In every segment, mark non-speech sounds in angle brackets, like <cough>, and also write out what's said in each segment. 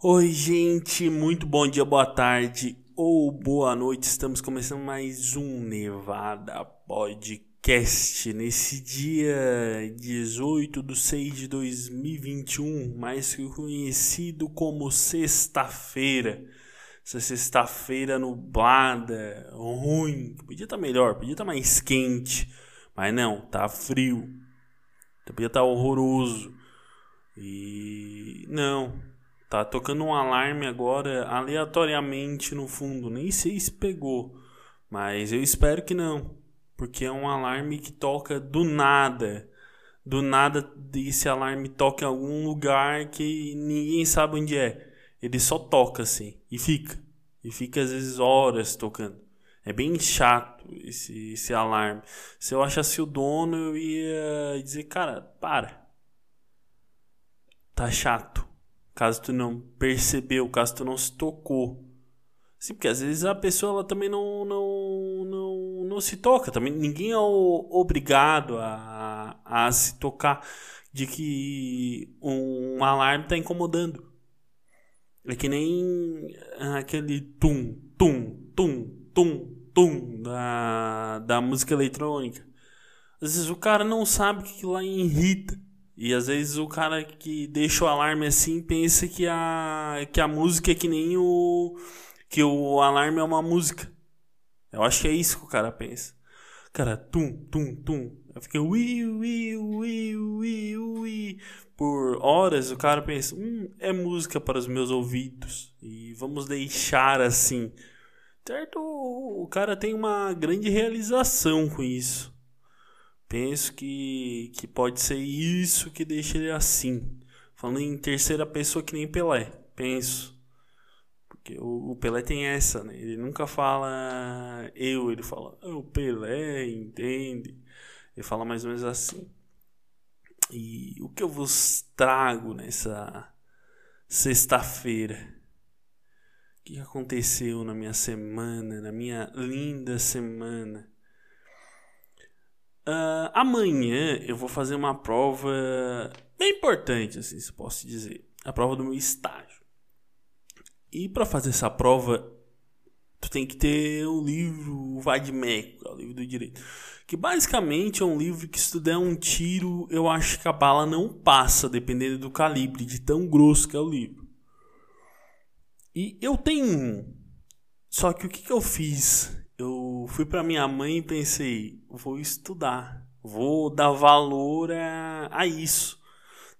Oi, gente, muito bom dia, boa tarde ou boa noite. Estamos começando mais um Nevada Podcast nesse dia 18 de 6 de 2021, mais conhecido como sexta-feira. Essa sexta-feira nublada, ruim, podia estar tá melhor, podia estar tá mais quente, mas não, tá frio, podia estar tá horroroso. E não, Tá tocando um alarme agora aleatoriamente no fundo. Nem sei se pegou. Mas eu espero que não. Porque é um alarme que toca do nada. Do nada esse alarme toca em algum lugar que ninguém sabe onde é. Ele só toca assim. E fica. E fica às vezes horas tocando. É bem chato esse, esse alarme. Se eu achasse o dono, eu ia dizer, cara, para. Tá chato caso tu não percebeu, caso tu não se tocou. Sim, porque às vezes a pessoa ela também não, não, não, não se toca. Também ninguém é obrigado a, a se tocar de que um alarme está incomodando. É que nem aquele tum, tum, tum, tum, tum da, da música eletrônica. Às vezes o cara não sabe que lá irrita. E às vezes o cara que deixa o alarme assim pensa que a, que a música é que nem o. que o alarme é uma música. Eu acho que é isso que o cara pensa. Cara, tum, tum, tum. Eu fiquei ui, ui, ui, ui, ui. Por horas o cara pensa, hum, é música para os meus ouvidos. E vamos deixar assim. Certo? O cara tem uma grande realização com isso. Penso que, que pode ser isso que deixa ele assim. Falando em terceira pessoa que nem Pelé. Penso. Porque o, o Pelé tem essa, né? Ele nunca fala eu, ele fala ah, o Pelé, entende? Ele fala mais ou menos assim. E o que eu vos trago nessa sexta-feira? O que aconteceu na minha semana, na minha linda semana? Uh, amanhã eu vou fazer uma prova bem importante, assim, se posso dizer. A prova do meu estágio. E para fazer essa prova, tu tem que ter o livro Vadmeco, é o livro do direito. Que basicamente é um livro que se tu der um tiro, eu acho que a bala não passa, dependendo do calibre, de tão grosso que é o livro. E eu tenho um. Só que o que, que eu fiz? Eu fui para minha mãe e pensei, vou estudar, vou dar valor a, a isso,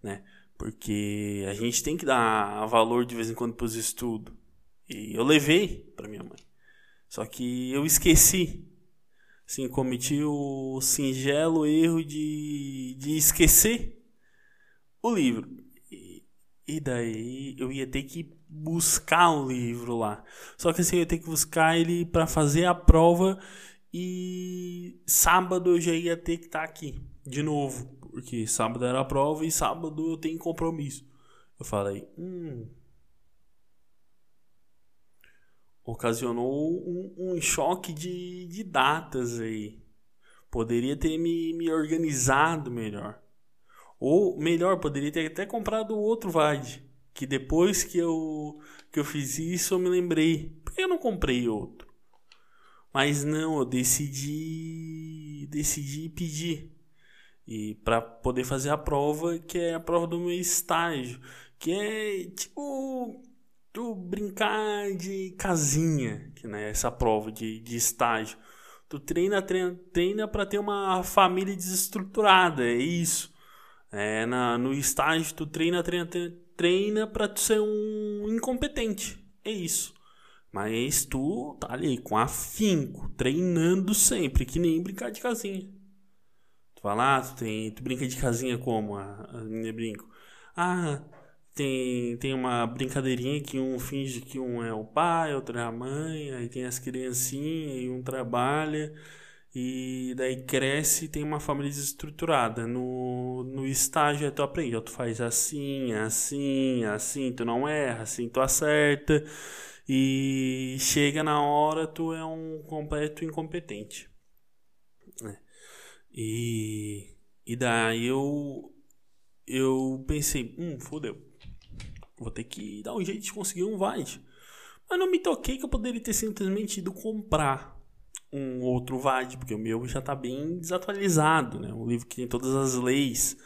né? Porque a gente tem que dar valor de vez em quando para os estudos. E eu levei para minha mãe. Só que eu esqueci. Sim, cometi o singelo erro de, de esquecer o livro. E, e daí eu ia ter que buscar o livro lá. Só que assim, eu ia ter que buscar ele para fazer a prova e sábado eu já ia ter que estar tá aqui de novo, porque sábado era a prova e sábado eu tenho compromisso. Eu falei, hum. Ocasionou um, um choque de, de datas aí. Poderia ter me, me organizado melhor. Ou melhor, poderia ter até comprado outro VAD que depois que eu, que eu fiz isso eu me lembrei, por que eu não comprei outro? Mas não, eu decidi decidi pedir e para poder fazer a prova, que é a prova do meu estágio, que é tipo tu brincar de casinha, que né, essa prova de, de estágio. Tu treina, treina, treina para ter uma família desestruturada, é isso. É, na, no estágio tu treina, treina, treina treina para tu ser um incompetente. É isso. Mas tu tá ali com afinco, treinando sempre, que nem brincar de casinha. Tu fala, ah, tu, tem, tu brinca de casinha como? A, a menina brinca. Ah, tem, tem uma brincadeirinha que um finge que um é o pai, outro é a mãe, aí tem as criancinhas e um trabalha. E daí cresce e tem uma família desestruturada. No, no estágio tu aprende, tu faz assim, assim, assim, tu não erra, assim tu acerta. E chega na hora tu é um completo incompetente. É. E, e daí eu, eu pensei, hum, fodeu. Vou ter que dar um jeito de conseguir um VAD. Mas não me toquei que eu poderia ter simplesmente ido comprar um outro VAD, porque o meu já está bem desatualizado, né? Um livro que tem todas as leis.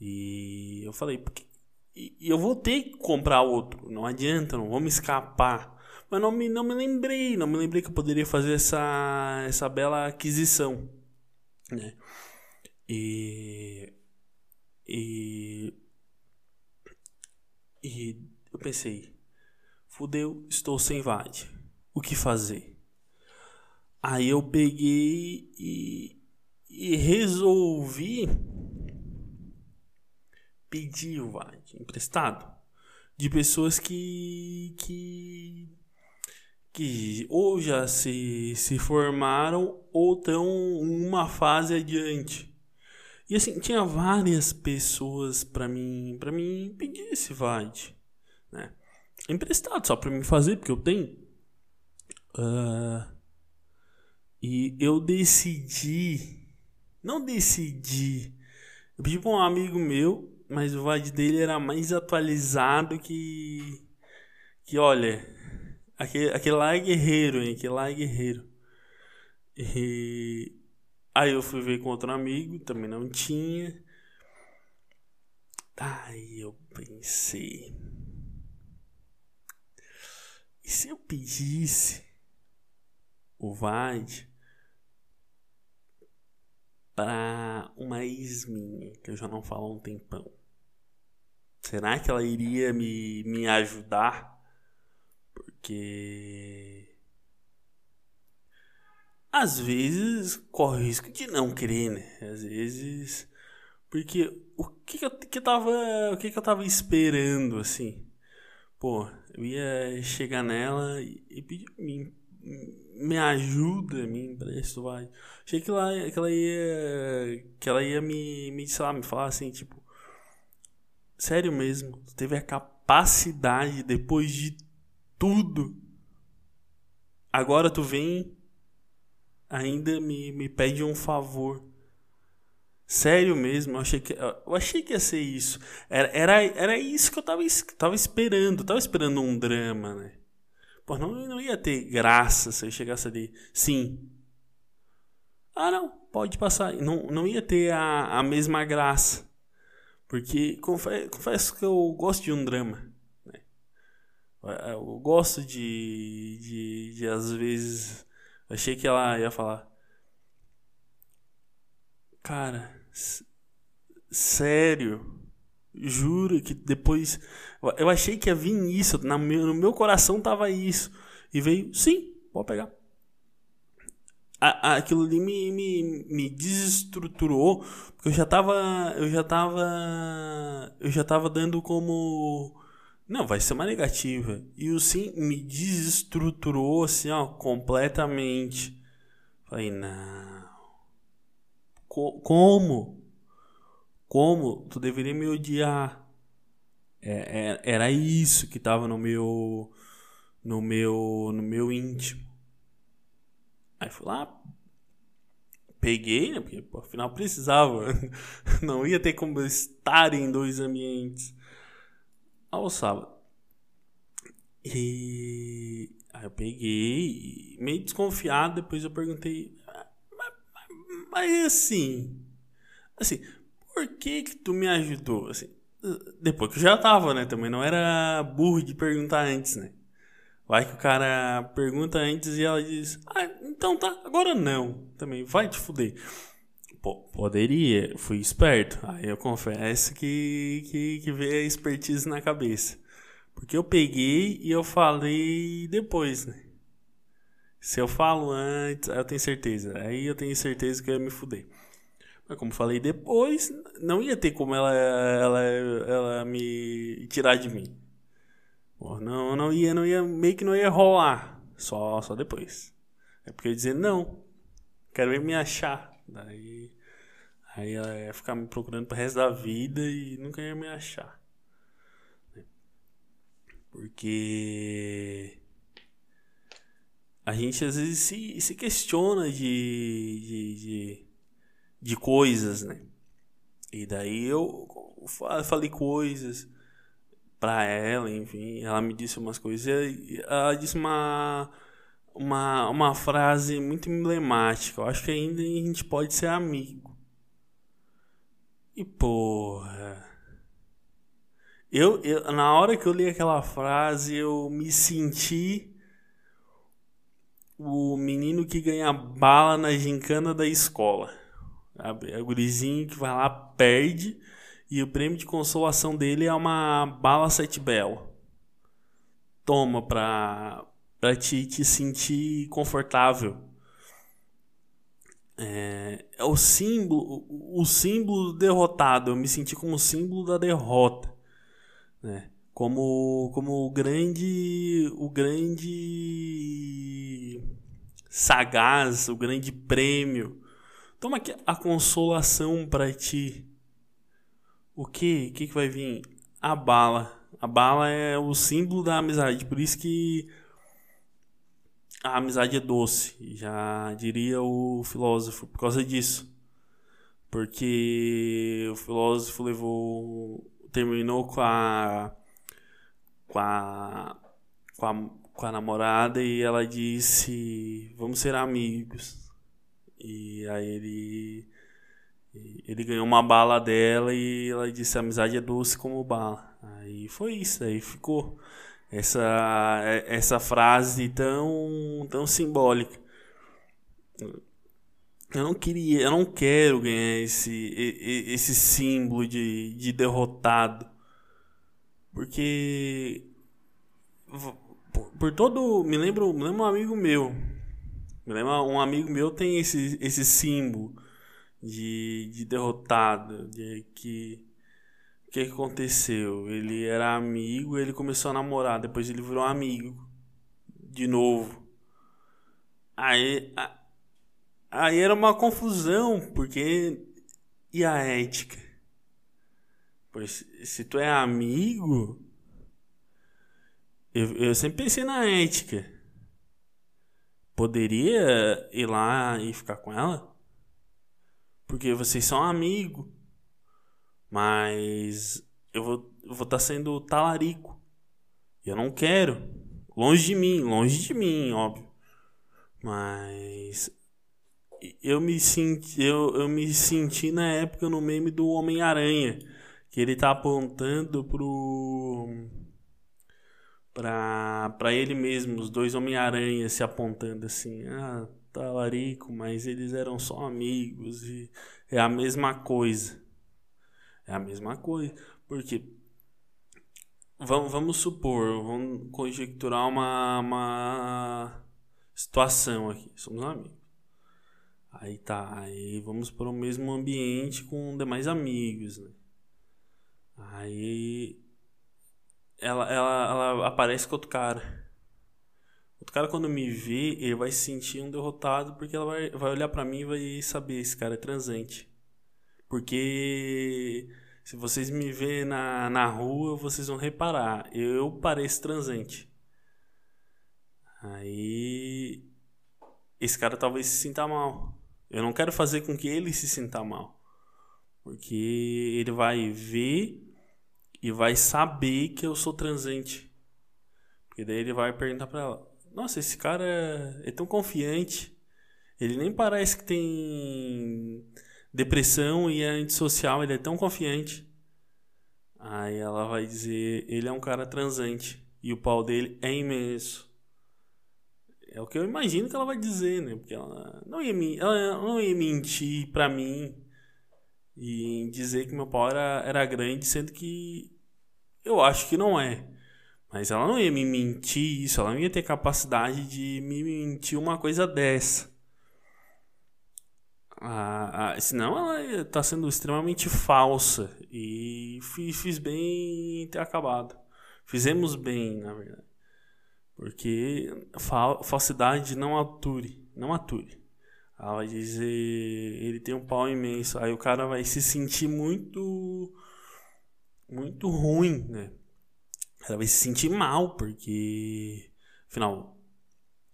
E eu falei, porque e eu vou ter que comprar outro, não adianta, não vou me escapar. Mas não me, não me lembrei, não me lembrei que eu poderia fazer essa, essa bela aquisição, né? E, e, e eu pensei, fudeu, estou sem VAD, o que fazer? Aí eu peguei e, e resolvi pedir o VAD emprestado de pessoas que, que, que ou já se, se formaram ou estão uma fase adiante. E assim, tinha várias pessoas para mim, para mim pedir esse VAD, né? Emprestado só para mim fazer, porque eu tenho. Uh, e eu decidi, não decidi, eu pedi para um amigo meu, mas o VAD dele era mais atualizado que. Que olha, aquele, aquele lá é guerreiro, hein? Aquele lá é guerreiro. E aí eu fui ver com outro amigo, também não tinha. Aí eu pensei. E se eu pedisse o VAD para uma ex minha, que eu já não falo há um tempão? Será que ela iria me, me ajudar? Porque. Às vezes corre o risco de não querer, né? Às vezes. Porque o que, eu, que eu tava. O que eu tava esperando, assim? Pô, eu ia chegar nela e, e pedir. Me, me ajuda, me empresta, vai. Achei que ela, que ela ia. Que ela ia me, me, sei lá, me falar assim, tipo. Sério mesmo, teve a capacidade depois de tudo. Agora tu vem ainda me, me pede um favor. Sério mesmo, eu achei que, eu achei que ia ser isso. Era, era, era isso que eu tava, tava esperando. Eu tava esperando um drama, né? Pô, não, não ia ter graça se eu chegasse ali. Sim. Ah, não, pode passar. Não, não ia ter a, a mesma graça. Porque confesso, confesso que eu gosto de um drama. Né? Eu gosto de, de, de, às vezes. Achei que ela ia falar. Cara, sério. Juro que depois. Eu achei que ia vir isso. No meu, coração tava isso. E veio, sim, pode pegar aquilo ali me, me, me desestruturou, porque eu já tava. Eu já tava. Eu já tava dando como. Não, vai ser uma negativa. E o sim me desestruturou assim, ó, completamente. Falei, não. Co como? Como? Tu deveria me odiar. É, é, era isso que tava no meu. No meu. No meu íntimo. Aí fui lá, peguei, né? Porque afinal precisava. <laughs> Não ia ter como estar em dois ambientes. Ao sábado. E aí eu peguei, meio desconfiado, depois eu perguntei, mas, mas, mas assim, assim, por que que tu me ajudou? Assim, depois que eu já tava, né? Também não era burro de perguntar antes, né? Vai que o cara pergunta antes e ela diz: Ah, então tá, agora não. Também vai te fuder. Pô, poderia, fui esperto. Aí eu confesso que, que, que veio a expertise na cabeça. Porque eu peguei e eu falei depois, né? Se eu falo antes, eu tenho certeza. Aí eu tenho certeza que eu ia me fuder. Mas como falei depois, não ia ter como ela, ela, ela me tirar de mim. Não, não ia, não ia, meio que não ia rolar. Só, só depois. É porque eu ia dizer, não, quero ir me achar. Daí, aí ela ia ficar me procurando pro resto da vida e nunca ia me achar. Porque a gente às vezes se, se questiona de, de, de, de coisas, né? E daí eu falei coisas pra ela, enfim. Ela me disse umas coisas. Ela disse uma, uma, uma frase muito emblemática. Eu acho que ainda a gente pode ser amigo. E porra. Eu, eu, na hora que eu li aquela frase, eu me senti o menino que ganha bala na gincana da escola. É o gurizinho que vai lá, perde, e o prêmio de consolação dele é uma bala sete belo. Toma pra, pra te, te sentir confortável. É, é o símbolo, o símbolo derrotado. Eu me senti como símbolo da derrota, né? Como, como o grande, o grande sagaz, o grande prêmio. Toma aqui a consolação para ti. O que? O que, vai vir? A bala. A bala é o símbolo da amizade. Por isso que a amizade é doce. Já diria o filósofo. Por causa disso. Porque o filósofo levou. terminou com a. com a. com a, com a namorada e ela disse: Vamos ser amigos. E aí ele. Ele ganhou uma bala dela e ela disse: amizade é doce como bala. Aí foi isso, aí ficou essa, essa frase tão, tão simbólica. Eu não queria, eu não quero ganhar esse, esse símbolo de, de derrotado. Porque por, por todo. Me lembro, me lembro um amigo meu. Um amigo meu tem esse, esse símbolo de, de derrotado, de que o que aconteceu? Ele era amigo, ele começou a namorar, depois ele virou amigo de novo. Aí, a, aí era uma confusão, porque e a ética? Pois se tu é amigo, eu, eu sempre pensei na ética. Poderia ir lá e ficar com ela? Porque vocês são amigos. Mas eu vou estar tá sendo talarico. Eu não quero. Longe de mim, longe de mim, óbvio. Mas eu me senti, eu, eu me senti na época no meme do Homem-Aranha, que ele tá apontando pro pra ele mesmo, os dois Homem-Aranha se apontando assim, ah, talarico, mas eles eram só amigos e é a mesma coisa. É a mesma coisa. Porque vamos, vamos supor, vamos conjecturar uma, uma situação aqui. Somos amigos. Aí tá, aí vamos para o mesmo ambiente com demais amigos, né? Aí ela, ela, ela aparece com outro cara. Outro cara, quando me vê, ele vai se sentir um derrotado porque ela vai, vai olhar para mim e vai saber: esse cara é transante. Porque se vocês me verem na, na rua, vocês vão reparar: eu pareço transante. Aí. Esse cara talvez se sinta mal. Eu não quero fazer com que ele se sinta mal. Porque ele vai ver e vai saber que eu sou transante. Porque daí ele vai perguntar pra ela: nossa, esse cara é, tão confiante. Ele nem parece que tem depressão e é antissocial, ele é tão confiante. Aí ela vai dizer, ele é um cara transante e o pau dele é imenso. É o que eu imagino que ela vai dizer, né? Porque ela não ia, ela não ia mentir pra mim e dizer que meu pau era, era grande, sendo que eu acho que não é. Mas ela não ia me mentir isso, ela não ia ter capacidade de me mentir uma coisa dessa. Ah, ah, senão ela está sendo extremamente falsa. E fiz, fiz bem em ter acabado. Fizemos bem, na verdade. Porque fal falsidade não ature. Não ature. Ela vai dizer, ele tem um pau imenso. Aí o cara vai se sentir muito. Muito ruim, né? ela vai se sentir mal, porque, afinal,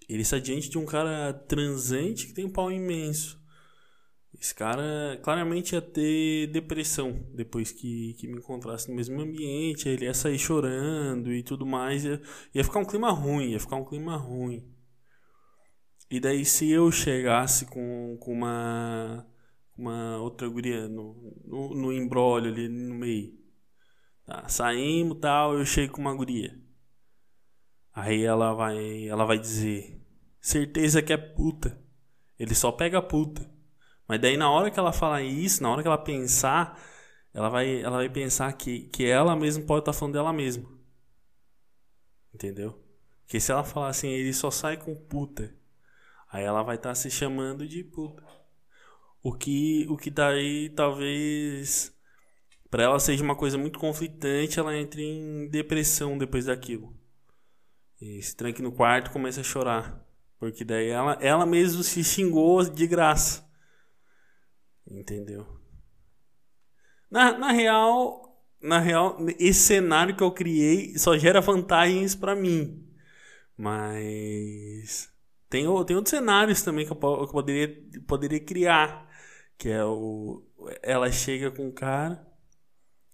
ele está diante de um cara transante que tem um pau imenso. Esse cara claramente ia ter depressão depois que, que me encontrasse no mesmo ambiente. Ele ia sair chorando e tudo mais. Ia, ia ficar um clima ruim, ia ficar um clima ruim. E daí, se eu chegasse com, com uma, uma outra guria no, no, no embrólio ali no meio, tá, saímos tal, eu chego com uma guria. Aí ela vai, ela vai dizer: certeza que é puta. Ele só pega puta. Mas daí na hora que ela falar isso, na hora que ela pensar, ela vai, ela vai pensar que, que ela mesma pode estar tá falando dela mesma. Entendeu? Que se ela falar assim, ele só sai com puta. Aí ela vai estar tá se chamando de puta. O que, o que daí talvez para ela seja uma coisa muito conflitante, ela entre em depressão depois daquilo. E se tranque no quarto e começa a chorar. Porque daí ela, ela mesmo se xingou de graça. Entendeu? Na, na real, na real, esse cenário que eu criei só gera vantagens para mim. Mas tem, tem outros cenários também que eu, que eu poderia, poderia criar. Que é o. Ela chega com o cara.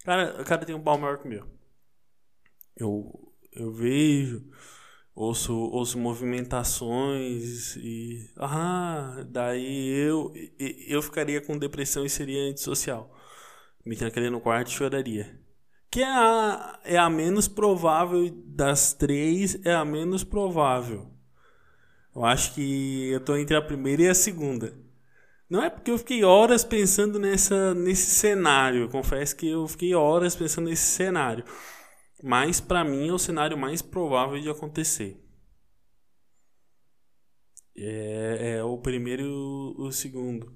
Cara, o cara tem um pau maior que o meu. Eu, eu vejo ouço, ouço movimentações e ah, daí eu eu ficaria com depressão e seria antissocial. Me trancaria no quarto e choraria. Que é a, é a menos provável das três, é a menos provável. Eu acho que eu tô entre a primeira e a segunda. Não é porque eu fiquei horas pensando nessa, nesse cenário. Eu confesso que eu fiquei horas pensando nesse cenário. Mas para mim é o cenário mais provável de acontecer. É, é o primeiro e o, segundo.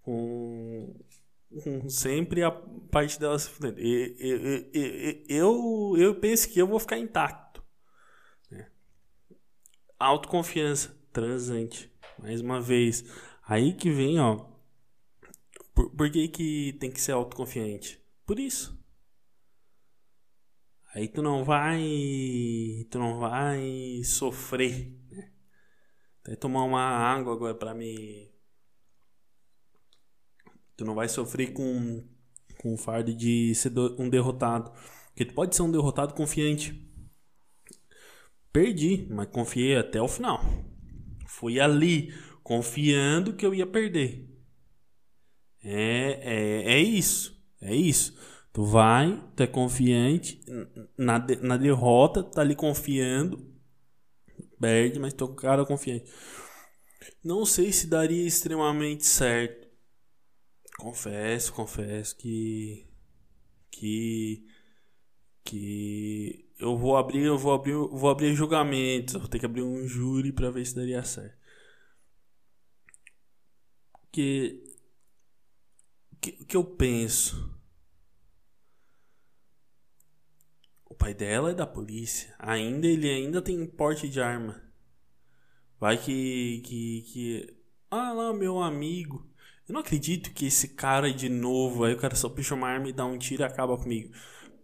Com, com, sempre a parte dela se fudendo. Eu, eu, eu penso que eu vou ficar intacto. Né? Autoconfiança, transante. Mais uma vez. Aí que vem, ó. Por, por que, que tem que ser autoconfiante? Por isso. Aí tu não vai, tu não vai sofrer. Né? Até tomar uma água agora para me Tu não vai sofrer com com o fardo de ser um derrotado, porque tu pode ser um derrotado confiante. Perdi, mas confiei até o final. Fui ali confiando que eu ia perder. É, é, é isso. É isso. Tu vai, tu é confiante, na, na derrota, tá ali confiando, perde, mas tu é um cara confiante. Não sei se daria extremamente certo. Confesso, confesso que que que eu vou abrir, eu vou abrir, eu vou abrir julgamentos, vou ter que abrir um júri para ver se daria certo. Que que, que eu penso O pai dela é da polícia. Ainda ele ainda tem porte de arma. Vai que que que ah lá meu amigo. Eu não acredito que esse cara de novo, aí o cara só puxa uma arma e dá um tiro e acaba comigo.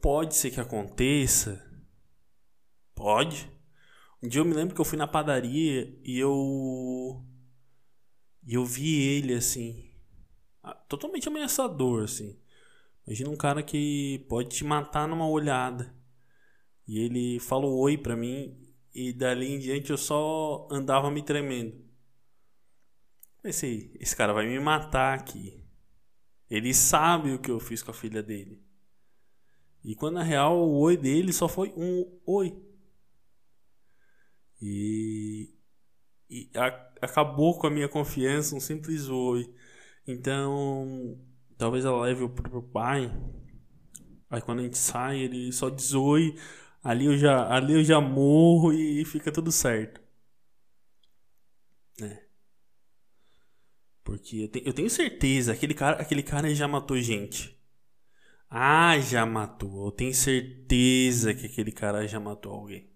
Pode ser que aconteça. Pode. Um dia eu me lembro que eu fui na padaria e eu e eu vi ele assim, totalmente ameaçador assim. Imagina um cara que pode te matar numa olhada. E ele falou oi pra mim e dali em diante eu só andava me tremendo. Pensei, esse cara vai me matar aqui. Ele sabe o que eu fiz com a filha dele. E quando na real o oi dele só foi um oi. E, e a, acabou com a minha confiança um simples oi. Então, talvez ela leve o pro pai. Aí quando a gente sai, ele só diz oi. Ali eu já, ali eu já morro e fica tudo certo. É. Porque eu, te, eu tenho certeza, aquele cara, aquele cara já matou gente. Ah, já matou. Eu tenho certeza que aquele cara já matou alguém.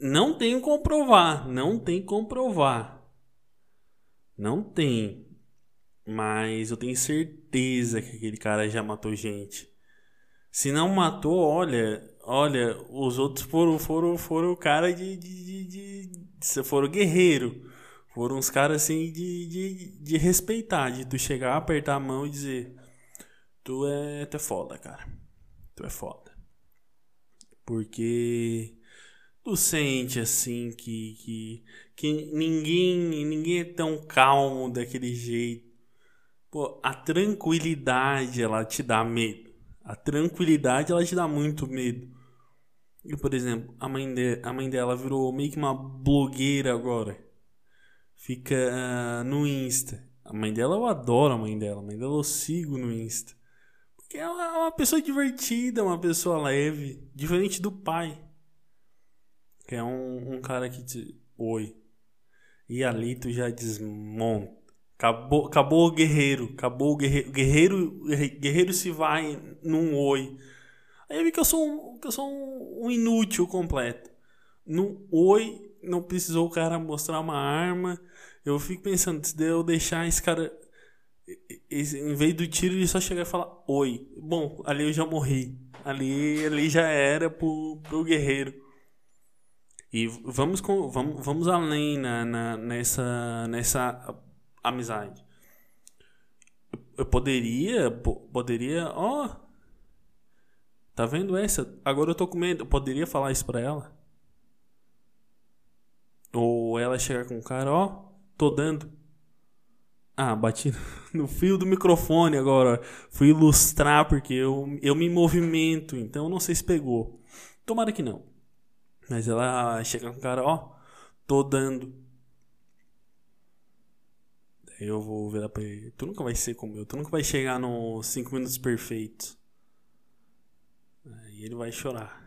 Não tenho como provar, não tem como provar. Não tem. Mas eu tenho certeza que aquele cara já matou gente. Se não matou, olha, Olha, os outros foram foram foram cara de, de, de, de foram guerreiro, Foram uns caras assim de, de, de respeitar, de tu chegar, apertar a mão e dizer: Tu é, tu é foda, cara. Tu é foda. Porque tu sente assim que, que, que ninguém, ninguém é tão calmo daquele jeito. Pô, a tranquilidade ela te dá medo. A tranquilidade ela te dá muito medo. E, por exemplo, a mãe, de, a mãe dela virou meio que uma blogueira agora. Fica uh, no Insta. A mãe dela, eu adoro a mãe dela. A mãe dela eu sigo no Insta. Porque ela é uma pessoa divertida, uma pessoa leve. Diferente do pai. Que é um, um cara que te. Oi. E ali tu já desmonta. Acabou, acabou o guerreiro. Acabou o guerreiro. Guerreiro, guerreiro se vai num oi. Aí eu vi que eu sou um, que eu sou um, um inútil completo. No oi, não precisou o cara mostrar uma arma. Eu fico pensando, se eu deixar esse cara. Em vez do tiro, ele só chegar e falar oi. Bom, ali eu já morri. Ali, ali já era pro, pro guerreiro. E vamos, com, vamos, vamos além na, na, nessa, nessa amizade. Eu poderia, poderia, ó, oh, Tá vendo essa? Agora eu tô com medo. Eu poderia falar isso pra ela? Ou ela chegar com o cara, ó, tô dando. Ah, bati <laughs> no fio do microfone agora. Fui ilustrar porque eu, eu me movimento, então não sei se pegou. Tomara que não. Mas ela chega com o cara, ó, tô dando. Daí eu vou virar pra ele. Tu nunca vai ser como eu, tu nunca vai chegar nos 5 minutos perfeitos. Aí ele vai chorar.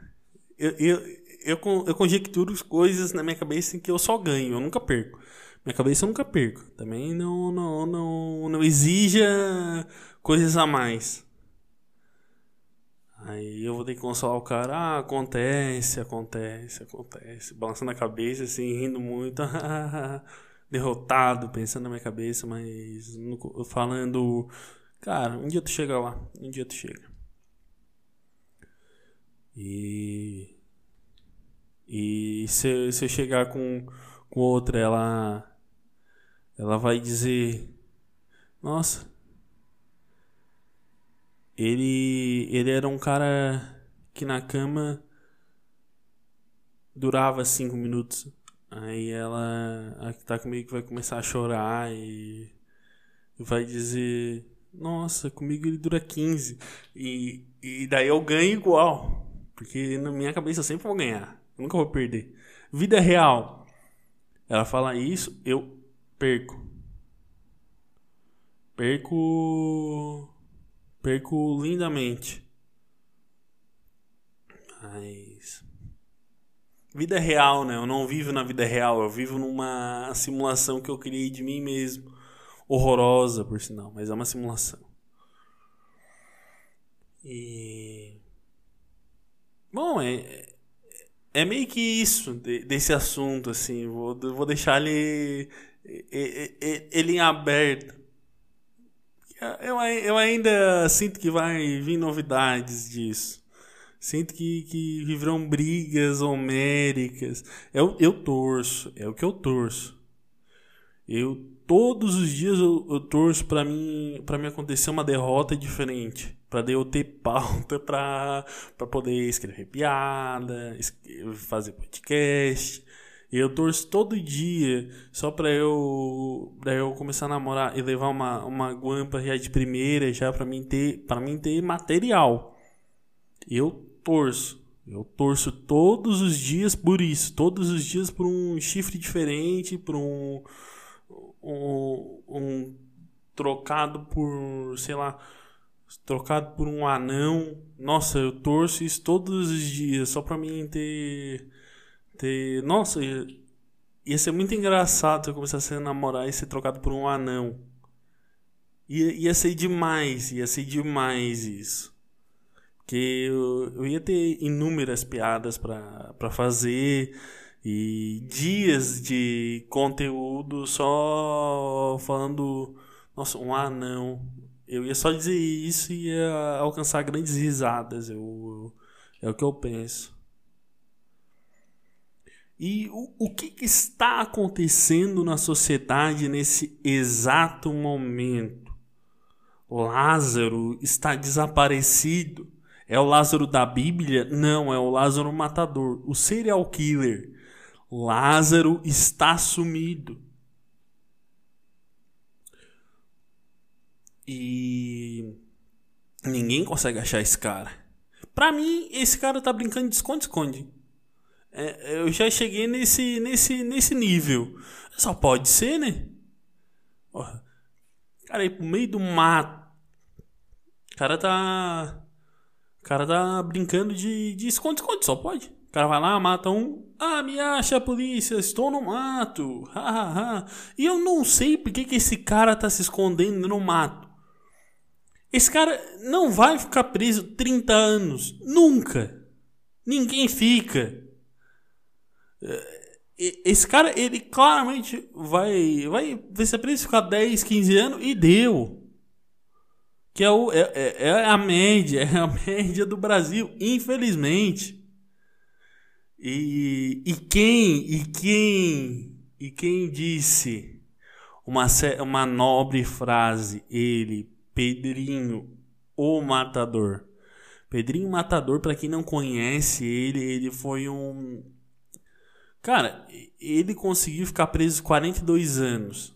Eu, eu, eu, eu conjecturo coisas na minha cabeça em que eu só ganho, eu nunca perco. Minha cabeça eu nunca perco. Também não, não, não, não exija coisas a mais. Aí eu vou ter que consolar o cara. Ah, acontece, acontece, acontece. Balançando a cabeça, assim, rindo muito. <laughs> Derrotado, pensando na minha cabeça, mas falando. Cara, um dia tu chega lá. Um dia tu chega. E. E se, se eu chegar com, com outra, ela. Ela vai dizer: Nossa. Ele, ele era um cara que na cama durava cinco minutos. Aí ela, a que tá comigo, vai começar a chorar e vai dizer: Nossa, comigo ele dura 15. E, e daí eu ganho igual. Porque na minha cabeça eu sempre vou ganhar. Eu nunca vou perder. Vida real. Ela fala isso, eu perco. Perco. Perco lindamente. Mas. Vida real, né? Eu não vivo na vida real. Eu vivo numa simulação que eu criei de mim mesmo. Horrorosa, por sinal, mas é uma simulação. E. Bom, é, é meio que isso de, desse assunto, assim. Vou, deixar ele, ele em aberto. Eu, eu ainda sinto que vai vir novidades disso. Sinto que, que viverão brigas homéricas. Eu, eu torço, é o que eu torço. Eu todos os dias eu, eu torço para mim para mim acontecer uma derrota diferente para eu ter pauta <laughs> para poder escrever piada, fazer podcast. Eu torço todo dia só para eu para eu começar a namorar e levar uma uma guampa já de primeira já para mim ter para mim ter material. Eu torço. Eu torço todos os dias por isso, todos os dias por um chifre diferente, por um um, um trocado por, sei lá, trocado por um anão. Nossa, eu torço isso todos os dias só pra mim ter. Ter nossa, ia, ser muito engraçado eu começasse a namorar e ser trocado por um anão. Ia, ia ser demais, ia ser demais isso. Porque eu, eu ia ter inúmeras piadas para fazer e dias de conteúdo só falando. Nossa, um anão eu ia só dizer isso e ia alcançar grandes risadas. Eu, eu, é o que eu penso. E o, o que, que está acontecendo na sociedade nesse exato momento? Lázaro está desaparecido. É o Lázaro da Bíblia? Não, é o Lázaro matador, o serial killer. Lázaro está sumido. E ninguém consegue achar esse cara. Pra mim, esse cara tá brincando de esconde-esconde. É, eu já cheguei nesse, nesse, nesse nível. Só pode ser, né? Porra. Cara, aí pro meio do mato. O cara tá. O cara tá brincando de esconde-esconde, só pode. O cara vai lá, mata um. Ah, me acha, polícia, estou no mato. <laughs> Ha, ha, ha. E eu não sei por que, que esse cara tá se escondendo no mato. Esse cara não vai ficar preso 30 anos. Nunca. Ninguém fica. É, esse cara, ele claramente vai, vai, vai ser preso ficar 10, 15 anos e deu. Que é, o, é, é, é a média, <laughs> é a média do Brasil, infelizmente. E, e quem, e quem, e quem disse uma, uma nobre frase, ele, Pedrinho, o Matador. Pedrinho Matador, para quem não conhece ele, ele foi um. Cara, ele conseguiu ficar preso 42 anos.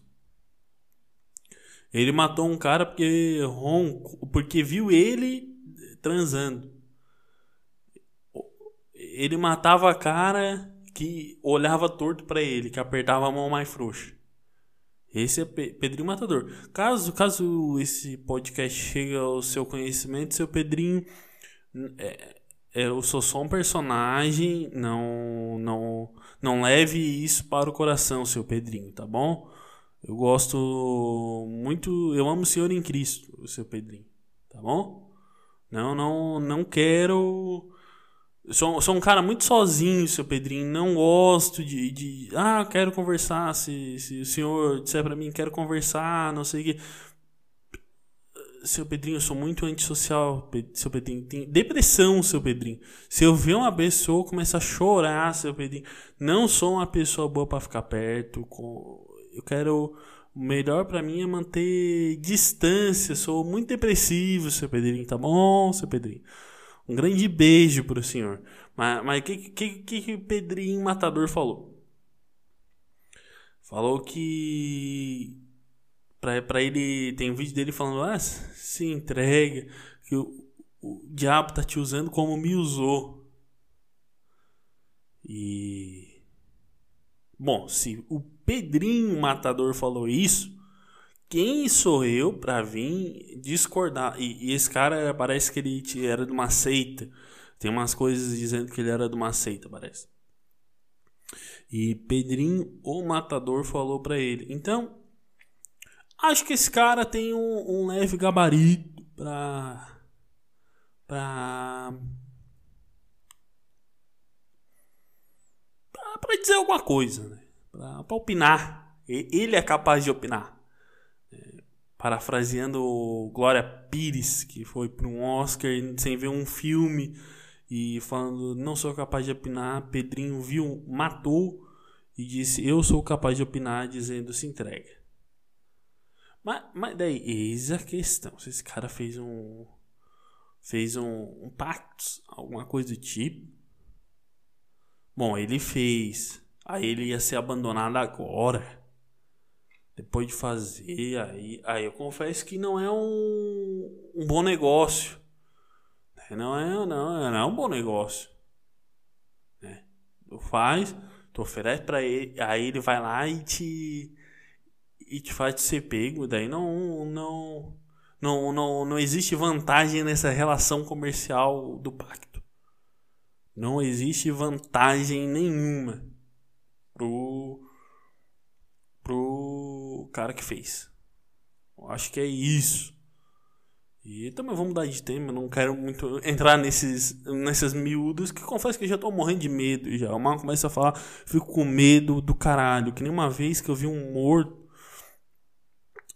Ele matou um cara porque ronco, porque viu ele transando. Ele matava a cara que olhava torto para ele, que apertava a mão mais frouxa. Esse é Pedrinho Matador. Caso, caso esse podcast chegue ao seu conhecimento, seu Pedrinho, é, é, eu sou só um personagem, não, não, não leve isso para o coração, seu Pedrinho, tá bom? Eu gosto muito, eu amo o Senhor em Cristo, seu Pedrinho, tá bom? Não, não, não quero Sou, sou um cara muito sozinho, seu Pedrinho. Não gosto de. de ah, quero conversar. Se, se o senhor disser para mim, quero conversar, não sei o que. Seu Pedrinho, eu sou muito antissocial, seu Pedrinho. Tem depressão, seu Pedrinho. Se eu ver uma pessoa começar a chorar, seu Pedrinho. Não sou uma pessoa boa para ficar perto. Eu quero. O melhor para mim é manter distância. Sou muito depressivo, seu Pedrinho. Tá bom, seu Pedrinho? Um grande beijo pro senhor. Mas o que, que, que, que Pedrinho Matador falou? Falou que. Pra ele. Tem um vídeo dele falando: ah, se entrega. Que o, o diabo tá te usando como me usou. E. Bom, se o Pedrinho Matador falou isso, quem sou eu para vir discordar? E, e, esse cara parece que ele era de uma seita. Tem umas coisas dizendo que ele era de uma seita, parece. E Pedrinho, o matador, falou para ele. Então, acho que esse cara tem um, um leve gabarito pra. pra. pra dizer alguma coisa, né? Pra opinar. Ele é capaz de opinar parafraseando Glória Pires, que foi para um Oscar sem ver um filme e falando: Não sou capaz de opinar. Pedrinho viu, matou e disse: Eu sou capaz de opinar, dizendo: Se entrega. Mas, mas daí, eis a questão: se esse cara fez um. fez um, um pacto, alguma coisa do tipo. Bom, ele fez. Aí ele ia ser abandonado agora depois de fazer, aí, aí eu confesso que não é um, um bom negócio. Não é, não, não é um bom negócio. Né? Tu faz, tu oferece para ele, aí ele vai lá e te e te faz ser pego, daí não não não não, não existe vantagem nessa relação comercial do pacto. Não existe vantagem nenhuma pro pro cara que fez. Eu acho que é isso. E também vamos mudar de tema, não quero muito entrar nesses, nessas miúdas que confesso que já tô morrendo de medo já. O mal começa a falar, fico com medo do caralho. Que nem uma vez que eu vi um morto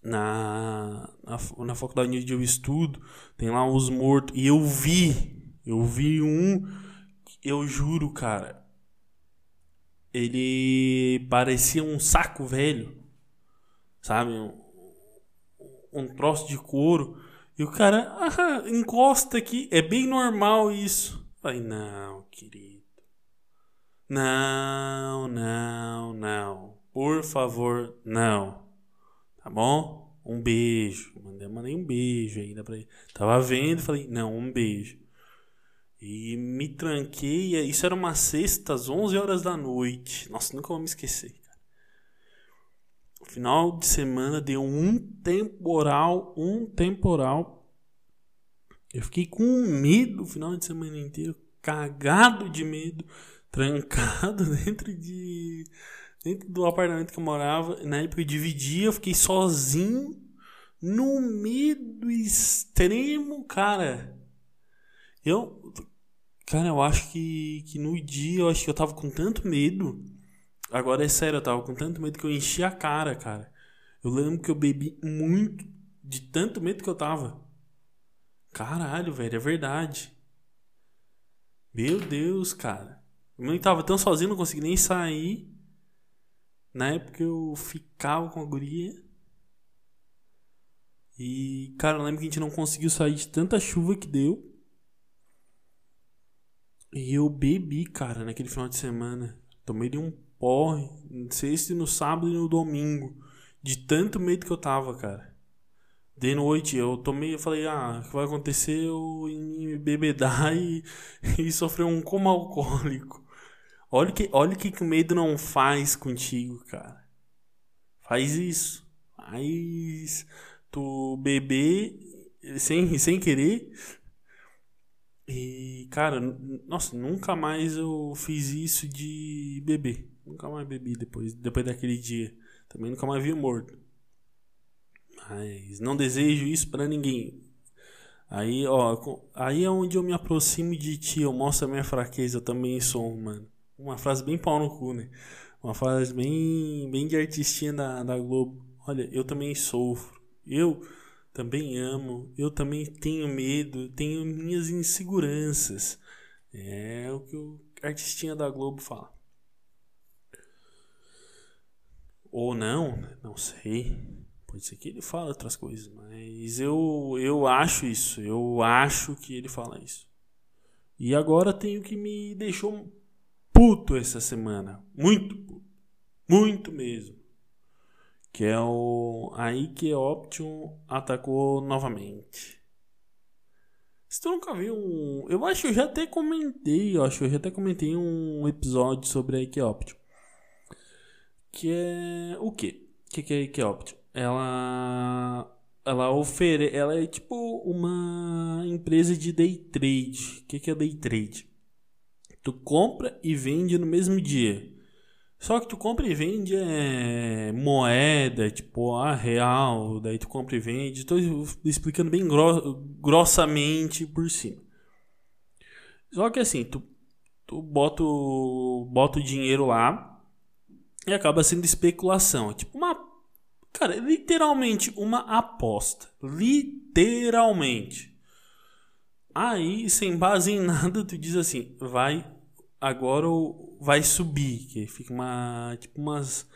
na, na, na faculdade onde eu estudo, tem lá os mortos, e eu vi, eu vi um, eu juro, cara, ele parecia um saco velho, sabe? Um, um troço de couro. E o cara, ah, encosta aqui, é bem normal isso. Falei, não, querido. Não, não, não. Por favor, não. Tá bom? Um beijo. Mandei, mandei um beijo ainda pra ele. Tava vendo, falei, não, um beijo. E me tranquei. Isso era uma sexta, às 11 horas da noite. Nossa, nunca vou me esquecer. Final de semana deu um temporal, um temporal. Eu fiquei com medo o final de semana inteiro, cagado de medo, trancado <laughs> dentro de dentro do apartamento que eu morava. Na época eu dividia, eu fiquei sozinho no medo extremo, cara. Eu cara, eu acho que que no dia eu acho que eu tava com tanto medo Agora é sério, eu tava com tanto medo que eu enchi a cara, cara. Eu lembro que eu bebi muito de tanto medo que eu tava. Caralho, velho, é verdade. Meu Deus, cara. Eu tava tão sozinho, não consegui nem sair. Na época eu ficava com a guria. E, cara, eu lembro que a gente não conseguiu sair de tanta chuva que deu. E eu bebi, cara, naquele final de semana. Tomei de um porre, não sei se no sábado e no domingo, de tanto medo que eu tava, cara. De noite eu tomei, eu falei, ah, o que vai acontecer? Eu me bebedar <laughs> e, e sofrer um coma alcoólico. Olha que, olha que, que o medo não faz contigo, cara. Faz isso. Faz tu beber sem, sem querer. E, cara, nossa, nunca mais eu fiz isso de beber. Nunca mais bebi depois, depois daquele dia. Também nunca mais vi morto. Mas não desejo isso para ninguém. Aí, ó, aí é onde eu me aproximo de ti, eu mostro a minha fraqueza, eu também sou, mano. Uma frase bem pau no cu, né? Uma frase bem, bem de artistinha da, da Globo. Olha, eu também sofro. Eu também amo. Eu também tenho medo. Tenho minhas inseguranças. É o que o artistinha da Globo fala. Ou não, não sei. Pode ser que ele fale outras coisas, mas eu, eu acho isso. Eu acho que ele fala isso. E agora tenho que me deixou puto essa semana. Muito puto. Muito mesmo. Que é o. Aí que Option atacou novamente. Se tu nunca viu um. Eu acho que eu já até comentei. Eu acho que eu já até comentei um episódio sobre a Ike Option que é o quê? O que, que é a Ikeoption? Ela ela ofere, ela é tipo uma empresa de day trade. O que, que é day trade? Tu compra e vende no mesmo dia. Só que tu compra e vende é, moeda, tipo a real, daí tu compra e vende. Estou explicando bem grossamente por cima. Só que assim, tu, tu bota, bota o dinheiro lá e acaba sendo especulação. É tipo uma. Cara, literalmente uma aposta. Literalmente. Aí, sem base em nada, tu diz assim: vai. Agora vai subir. Que fica uma. Tipo umas.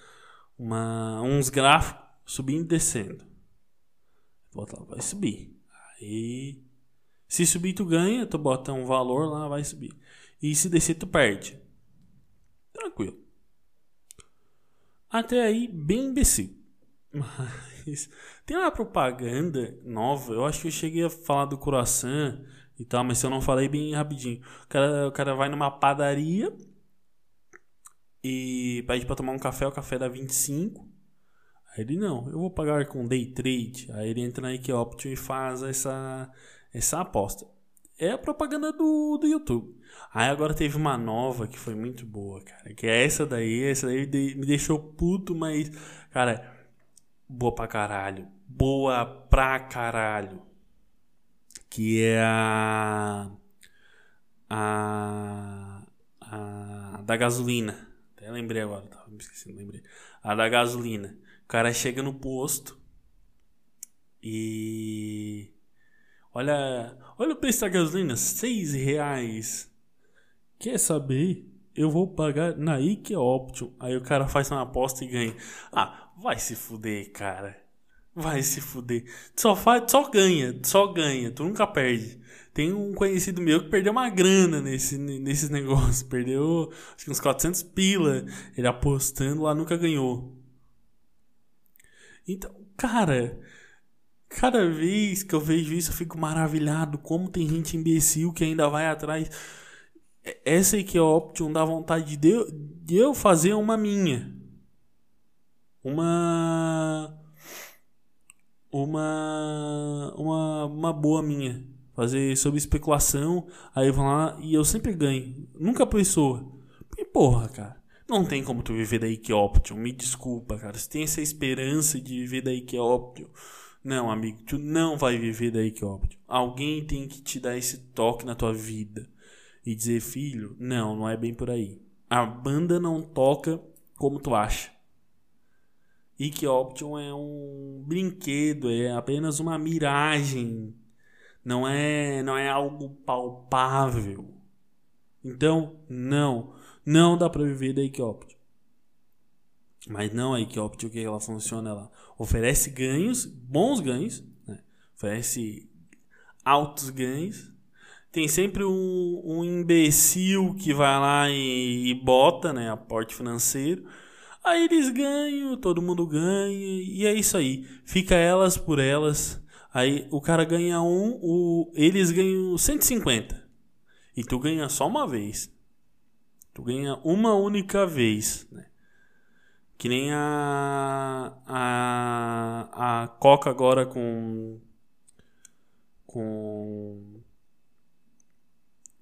Uma, uns gráficos subindo e descendo. Bota lá, vai subir. Aí. Se subir, tu ganha, tu bota um valor lá, vai subir. E se descer, tu perde. Tranquilo. Até aí, bem imbecil. Mas tem uma propaganda nova. Eu acho que eu cheguei a falar do croissant e tal, mas se eu não falei bem rapidinho. O cara, o cara vai numa padaria e pede pra tomar um café, o café dá 25. Aí ele, não, eu vou pagar com day trade. Aí ele entra na Equioption e faz essa, essa aposta. É a propaganda do, do YouTube. Aí agora teve uma nova que foi muito boa, cara. Que é essa daí. Essa daí me deixou puto, mas, cara, boa pra caralho. Boa pra caralho. Que é a. A. A. Da gasolina. Até lembrei agora, tava me esquecendo, lembrei. A da gasolina. O cara chega no posto e. Olha, olha o preço da gasolina, seis reais. Quer saber? eu vou pagar na Ike Option. Aí o cara faz uma aposta e ganha. Ah, vai se fuder, cara. Vai se fuder. Só, faz, só ganha, só ganha. Tu nunca perde. Tem um conhecido meu que perdeu uma grana nesse, nesses negócios. Perdeu acho que uns 400 pila. Ele apostando lá nunca ganhou. Então, cara, cada vez que eu vejo isso eu fico maravilhado. Como tem gente imbecil que ainda vai atrás. Essa aí que é a Option dá vontade de eu, de eu fazer uma minha. Uma. Uma. Uma, uma boa minha fazer sobre especulação, aí vão lá e eu sempre ganho. Nunca pessoa. E porra, cara. Não tem como tu viver daí que Option. Me desculpa, cara. Você tem essa esperança de viver daí que Option. Não, amigo, tu não vai viver daí que Option. Alguém tem que te dar esse toque na tua vida e dizer, filho, não, não é bem por aí. A banda não toca como tu acha. E que Option é um brinquedo, é apenas uma miragem não é, não é algo palpável. Então, não, não dá para viver da Equioptio. Mas não a Equioptio que ela funciona, ela oferece ganhos, bons ganhos, né? oferece altos ganhos. Tem sempre um, um imbecil que vai lá e, e bota, né, aporte financeiro. Aí eles ganham, todo mundo ganha, e é isso aí. Fica elas por elas. Aí o cara ganha um, o, eles ganham 150. E tu ganha só uma vez. Tu ganha uma única vez. Né? Que nem a, a, a Coca agora com. Com.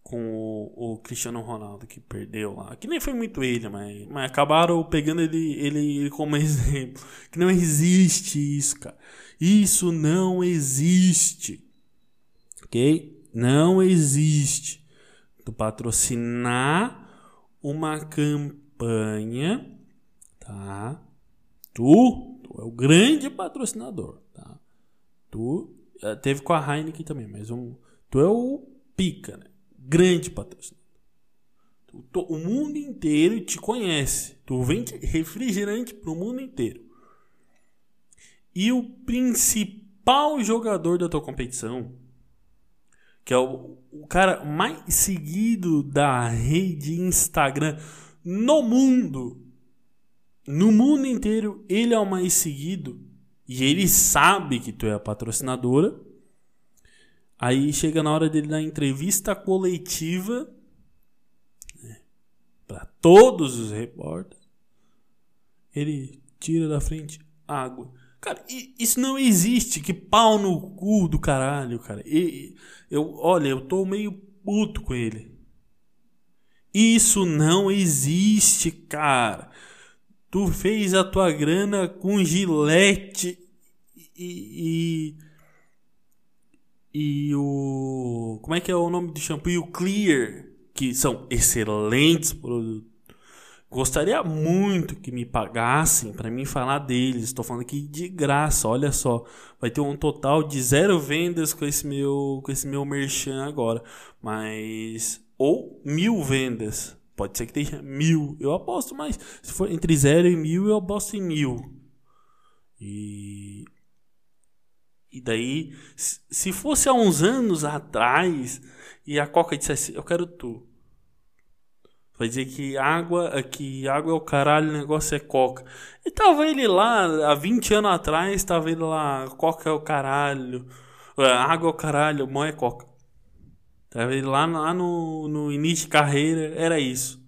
Com o, o, Cristiano Ronaldo que perdeu lá. Que nem foi muito ele, mas, mas acabaram pegando ele, ele como <laughs> exemplo. Que não existe isso, cara. Isso não existe. Ok? Não existe. Tu patrocinar uma campanha, tá? Tu, tu é o grande patrocinador, tá? Tu eh, teve com a Heineken também, mas um, tu é o pica, né? Grande patrocinador. O mundo inteiro te conhece. Tu vende refrigerante pro mundo inteiro e o principal jogador da tua competição, que é o, o cara mais seguido da rede Instagram no mundo, no mundo inteiro, ele é o mais seguido e ele sabe que tu é a patrocinadora. Aí chega na hora dele dar entrevista coletiva né, para todos os repórteres. Ele tira da frente água. Cara, isso não existe. Que pau no cu do caralho, cara. E, eu, olha, eu tô meio puto com ele. Isso não existe, cara. Tu fez a tua grana com gilete e, e, e o. Como é que é o nome do shampoo? E o Clear, que são excelentes produtos. Gostaria muito que me pagassem para mim falar deles. Estou falando aqui de graça, olha só. Vai ter um total de zero vendas com esse meu, com esse meu merchan agora. Mas. Ou mil vendas. Pode ser que tenha mil. Eu aposto mais. Se for entre zero e mil, eu aposto em mil. E. E daí, se fosse há uns anos atrás e a Coca dissesse: Eu quero tu. Vai dizer que água, que água é o caralho, o negócio é coca. E tava ele lá, há 20 anos atrás, tava ele lá, coca é o caralho, é, água é o caralho, mó é coca. Tava ele lá, lá no, no início de carreira, era isso.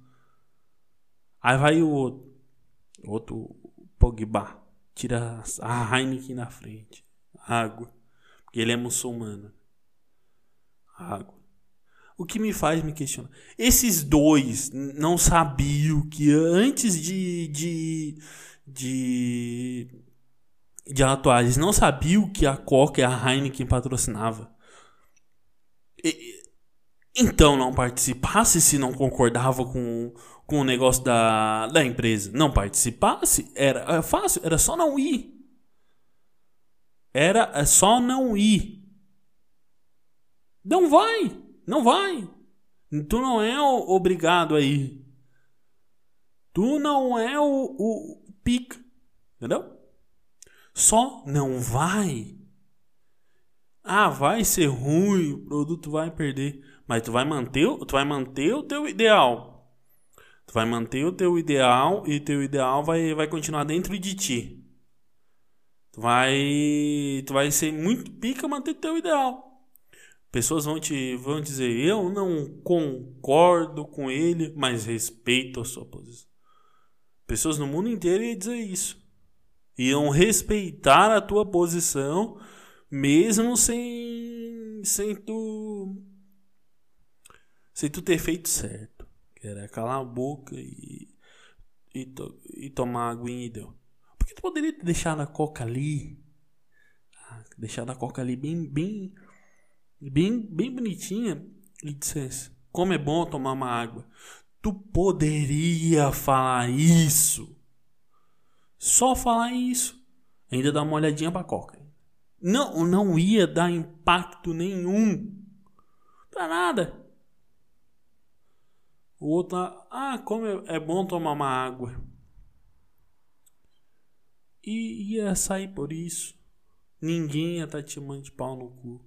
Aí vai o outro, outro Pogba, tira a Heineken na frente, água, porque ele é muçulmano. Água. O que me faz me questionar. Esses dois não sabiam que antes de. de. de. de atuar, eles não sabiam que a Coca e a Heineken patrocinava. E, então não participasse se não concordava com, com o negócio da, da empresa. Não participasse, era, era fácil, era só não ir. Era só não ir. Não vai. Não vai. Tu não é obrigado a ir. Tu não é o, o pica. Entendeu? Só não vai. Ah, vai ser ruim, o produto vai perder. Mas tu vai manter, tu vai manter o teu ideal. Tu vai manter o teu ideal e teu ideal vai, vai continuar dentro de ti. Tu vai, tu vai ser muito pica manter teu ideal. Pessoas vão te vão dizer: "Eu não concordo com ele, mas respeito a sua posição". Pessoas no mundo inteiro iam dizer isso. Iam respeitar a tua posição mesmo sem sem tu sem tu ter feito certo. Que era calar a boca e e, to, e tomar água e deu. Porque tu poderia deixar a coca ali, ah, deixar a coca ali bem bem bem, bem bonitinha e dissesse: Como é bom tomar uma água. Tu poderia falar isso. Só falar isso. Ainda dar uma olhadinha pra coca. Não, não ia dar impacto nenhum. Pra nada. O outro ah, como é, é bom tomar uma água. E ia sair por isso. Ninguém ia estar tá te chamando de pau no cu.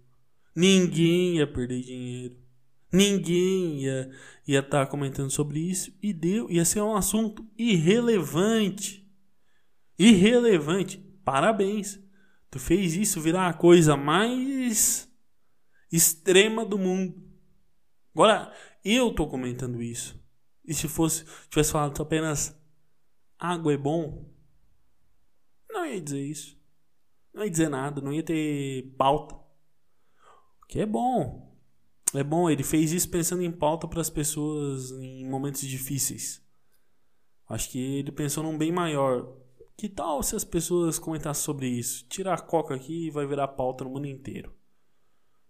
Ninguém ia perder dinheiro. Ninguém ia ia estar tá comentando sobre isso e deu ia ser um assunto irrelevante. Irrelevante. Parabéns. Tu fez isso virar a coisa mais extrema do mundo. Agora eu tô comentando isso. E se fosse tivesse falado apenas água é bom, ia dizer isso. Não ia dizer nada, não ia ter pauta. Que é bom. É bom, ele fez isso pensando em pauta para as pessoas em momentos difíceis. Acho que ele pensou num bem maior. Que tal se as pessoas comentassem sobre isso? Tirar a coca aqui e vai virar pauta no mundo inteiro.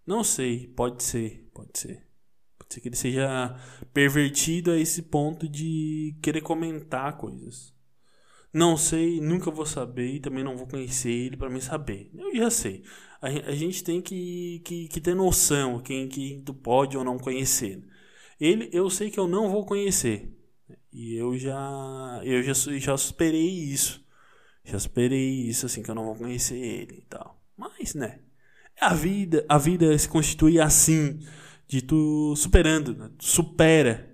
Não sei, pode ser, pode ser. Pode ser que ele seja pervertido a esse ponto de querer comentar coisas. Não sei, nunca vou saber e também não vou conhecer ele para me saber. Eu já sei a, gente tem que, que, que ter noção quem que tu pode ou não conhecer. Ele, eu sei que eu não vou conhecer. E eu já eu já, já superei isso. Já superei isso, assim, que eu não vou conhecer ele e tal. Mas, né? A vida, a vida se constitui assim, de tu superando, né? supera.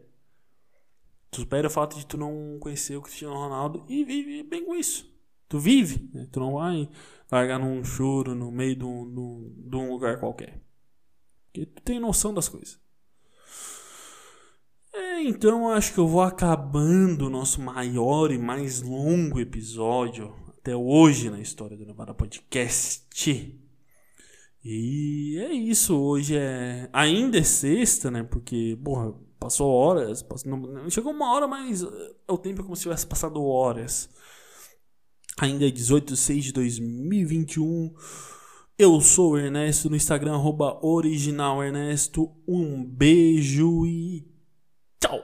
Supera o fato de tu não conhecer o Cristiano Ronaldo e vive bem com isso. Tu vive, né? tu não vai largar num choro no meio de um, de um lugar qualquer. Porque tu tem noção das coisas. É, então acho que eu vou acabando o nosso maior e mais longo episódio até hoje na história do Nevada Podcast. E é isso, hoje é. Ainda é sexta, né? Porque, porra, passou horas. Passou... Não, chegou uma hora, mas é o tempo como se tivesse passado horas ainda é 18 de 6 de 2021. Eu sou o Ernesto no Instagram, arroba original Ernesto. Um beijo e tchau!